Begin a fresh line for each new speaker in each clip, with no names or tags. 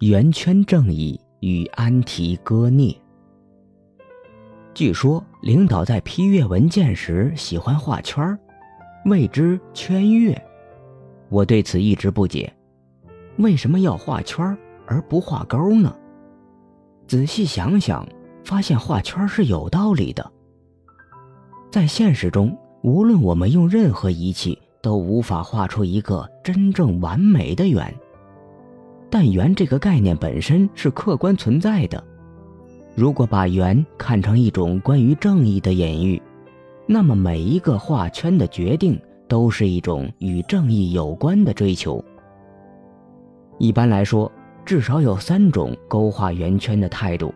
圆圈正义与安提戈涅。据说领导在批阅文件时喜欢画圈儿，谓之圈阅。我对此一直不解，为什么要画圈而不画勾呢？仔细想想，发现画圈是有道理的。在现实中，无论我们用任何仪器，都无法画出一个真正完美的圆。但圆这个概念本身是客观存在的。如果把圆看成一种关于正义的隐喻，那么每一个画圈的决定都是一种与正义有关的追求。一般来说，至少有三种勾画圆圈的态度。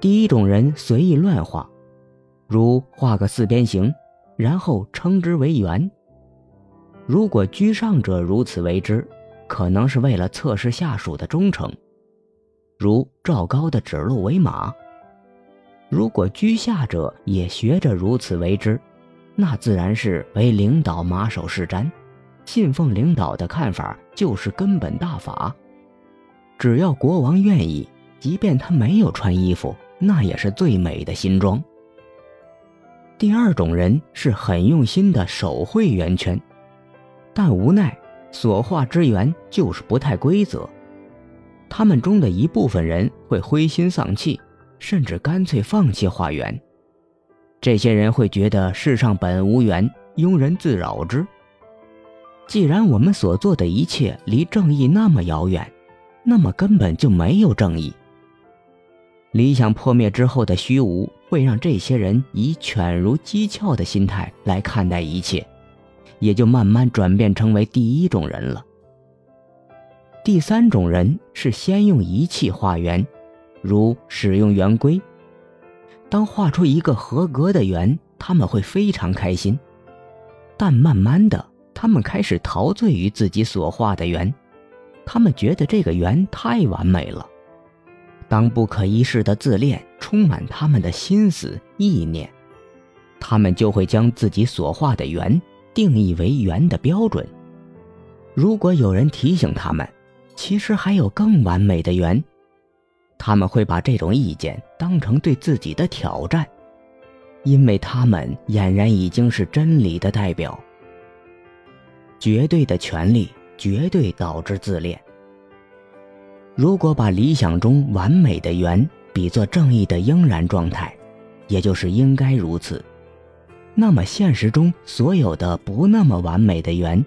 第一种人随意乱画。如画个四边形，然后称之为圆。如果居上者如此为之，可能是为了测试下属的忠诚，如赵高的指鹿为马。如果居下者也学着如此为之，那自然是为领导马首是瞻，信奉领导的看法就是根本大法。只要国王愿意，即便他没有穿衣服，那也是最美的新装。第二种人是很用心的手绘圆圈，但无奈所画之圆就是不太规则。他们中的一部分人会灰心丧气，甚至干脆放弃画圆。这些人会觉得世上本无缘，庸人自扰之。既然我们所做的一切离正义那么遥远，那么根本就没有正义。理想破灭之后的虚无，会让这些人以犬如鸡窍的心态来看待一切，也就慢慢转变成为第一种人了。第三种人是先用仪器画圆，如使用圆规。当画出一个合格的圆，他们会非常开心，但慢慢的，他们开始陶醉于自己所画的圆，他们觉得这个圆太完美了。当不可一世的自恋充满他们的心思意念，他们就会将自己所画的圆定义为圆的标准。如果有人提醒他们，其实还有更完美的圆，他们会把这种意见当成对自己的挑战，因为他们俨然已经是真理的代表。绝对的权利绝对导致自恋。如果把理想中完美的圆比作正义的应然状态，也就是应该如此，那么现实中所有的不那么完美的圆，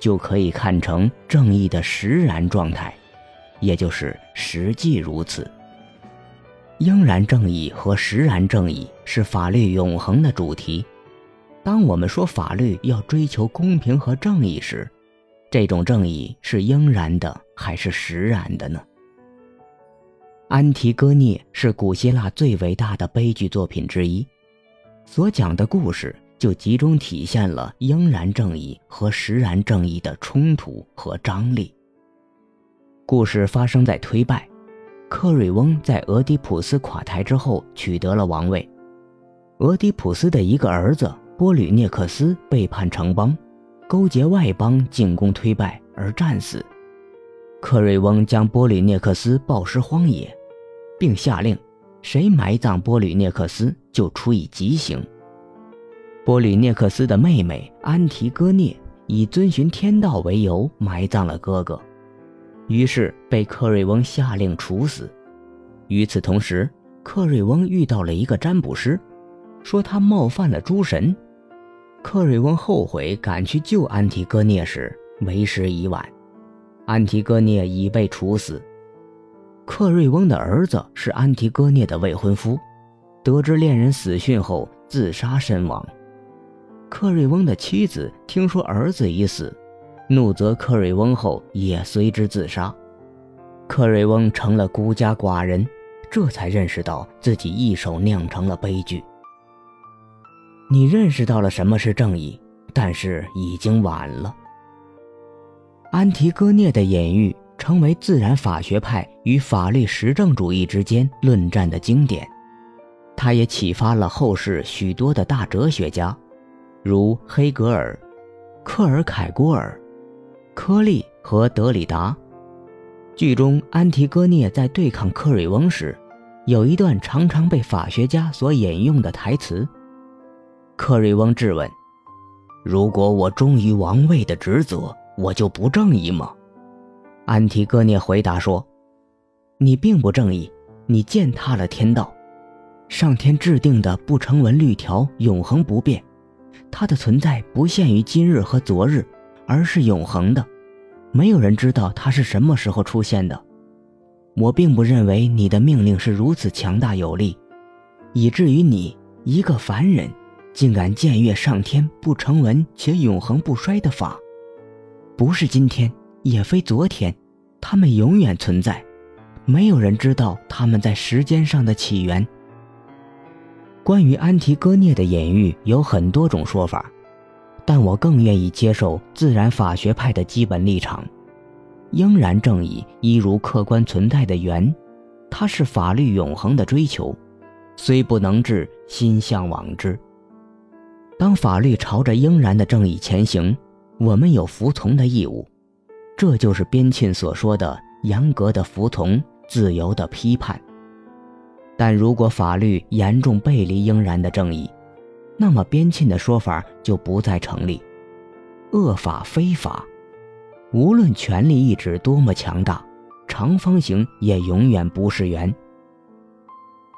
就可以看成正义的实然状态，也就是实际如此。应然正义和实然正义是法律永恒的主题。当我们说法律要追求公平和正义时，这种正义是应然的还是实然的呢？安提戈涅是古希腊最伟大的悲剧作品之一，所讲的故事就集中体现了应然正义和实然正义的冲突和张力。故事发生在推拜，克瑞翁在俄狄浦斯垮台之后取得了王位，俄狄浦斯的一个儿子波吕涅克斯背叛城邦，勾结外邦进攻推拜而战死，克瑞翁将波吕涅克斯暴尸荒野。并下令，谁埋葬波吕涅克斯就处以极刑。波吕涅克斯的妹妹安提戈涅以遵循天道为由埋葬了哥哥，于是被克瑞翁下令处死。与此同时，克瑞翁遇到了一个占卜师，说他冒犯了诸神。克瑞翁后悔赶去救安提戈涅时，为时已晚，安提戈涅已被处死。克瑞翁的儿子是安提戈涅的未婚夫，得知恋人死讯后自杀身亡。克瑞翁的妻子听说儿子已死，怒责克瑞翁后也随之自杀。克瑞翁成了孤家寡人，这才认识到自己一手酿成了悲剧。你认识到了什么是正义，但是已经晚了。安提戈涅的隐喻。成为自然法学派与法律实证主义之间论战的经典，它也启发了后世许多的大哲学家，如黑格尔、克尔凯郭尔、柯利和德里达。剧中安提戈涅在对抗克瑞翁时，有一段常常被法学家所引用的台词。克瑞翁质问：“如果我忠于王位的职责，我就不正义吗？”安提戈涅回答说：“你并不正义，你践踏了天道。上天制定的不成文律条永恒不变，它的存在不限于今日和昨日，而是永恒的。没有人知道它是什么时候出现的。我并不认为你的命令是如此强大有力，以至于你一个凡人，竟敢僭越上天不成文且永恒不衰的法。不是今天。”也非昨天，他们永远存在，没有人知道他们在时间上的起源。关于安提戈涅的隐喻有很多种说法，但我更愿意接受自然法学派的基本立场：应然正义一如客观存在的缘，它是法律永恒的追求，虽不能至，心向往之。当法律朝着应然的正义前行，我们有服从的义务。这就是边沁所说的严格的服从、自由的批判。但如果法律严重背离应然的正义，那么边沁的说法就不再成立。恶法非法，无论权力意志多么强大，长方形也永远不是圆。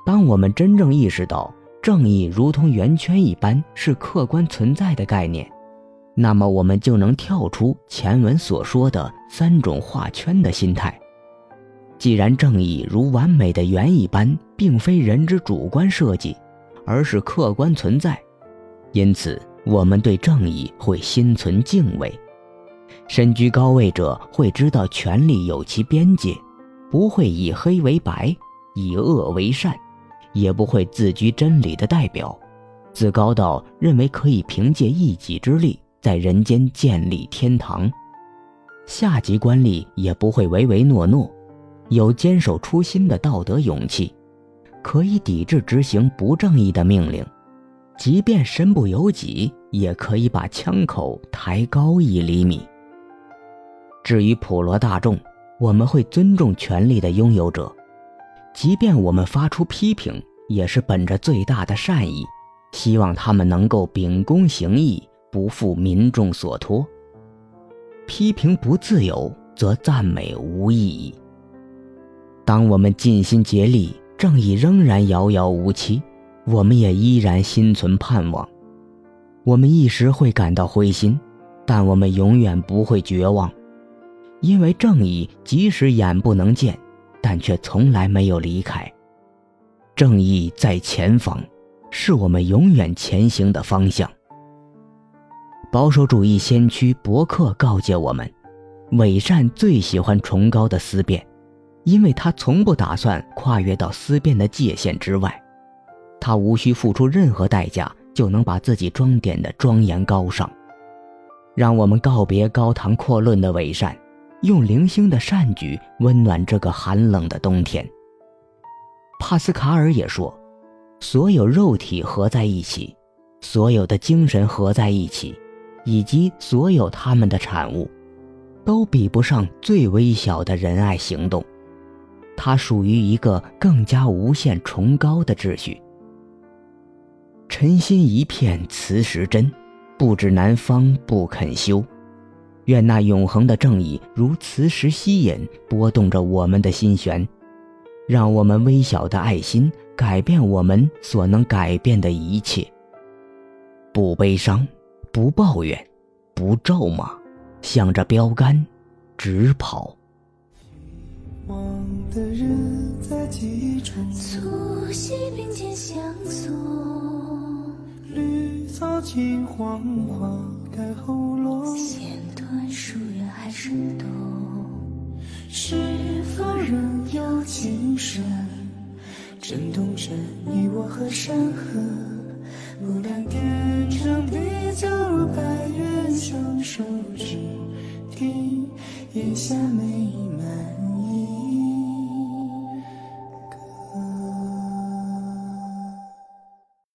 当我们真正意识到正义如同圆圈一般是客观存在的概念。那么我们就能跳出前文所说的三种画圈的心态。既然正义如完美的圆一般，并非人之主观设计，而是客观存在，因此我们对正义会心存敬畏。身居高位者会知道权力有其边界，不会以黑为白，以恶为善，也不会自居真理的代表，自高到认为可以凭借一己之力。在人间建立天堂，下级官吏也不会唯唯诺诺，有坚守初心的道德勇气，可以抵制执行不正义的命令，即便身不由己，也可以把枪口抬高一厘米。至于普罗大众，我们会尊重权力的拥有者，即便我们发出批评，也是本着最大的善意，希望他们能够秉公行义。不负民众所托。批评不自由，则赞美无意义。当我们尽心竭力，正义仍然遥遥无期，我们也依然心存盼望。我们一时会感到灰心，但我们永远不会绝望，因为正义即使眼不能见，但却从来没有离开。正义在前方，是我们永远前行的方向。保守主义先驱伯克告诫我们：伪善最喜欢崇高的思辨，因为他从不打算跨越到思辨的界限之外。他无需付出任何代价，就能把自己装点的庄严高尚。让我们告别高谈阔论的伪善，用零星的善举温暖这个寒冷的冬天。帕斯卡尔也说：所有肉体合在一起，所有的精神合在一起。以及所有他们的产物，都比不上最微小的仁爱行动。它属于一个更加无限崇高的秩序。尘心一片磁石针，不知南方不肯休。愿那永恒的正义如磁石吸引，拨动着我们的心弦，让我们微小的爱心改变我们所能改变的一切。不悲伤。不抱怨，不咒骂，向着标杆直跑。
粗细并肩相送，绿草青黄花开后落。线断树远还是多？是否仍有情深？震动着你我和山河，不难天长地。就如白月相守，只听檐下梅。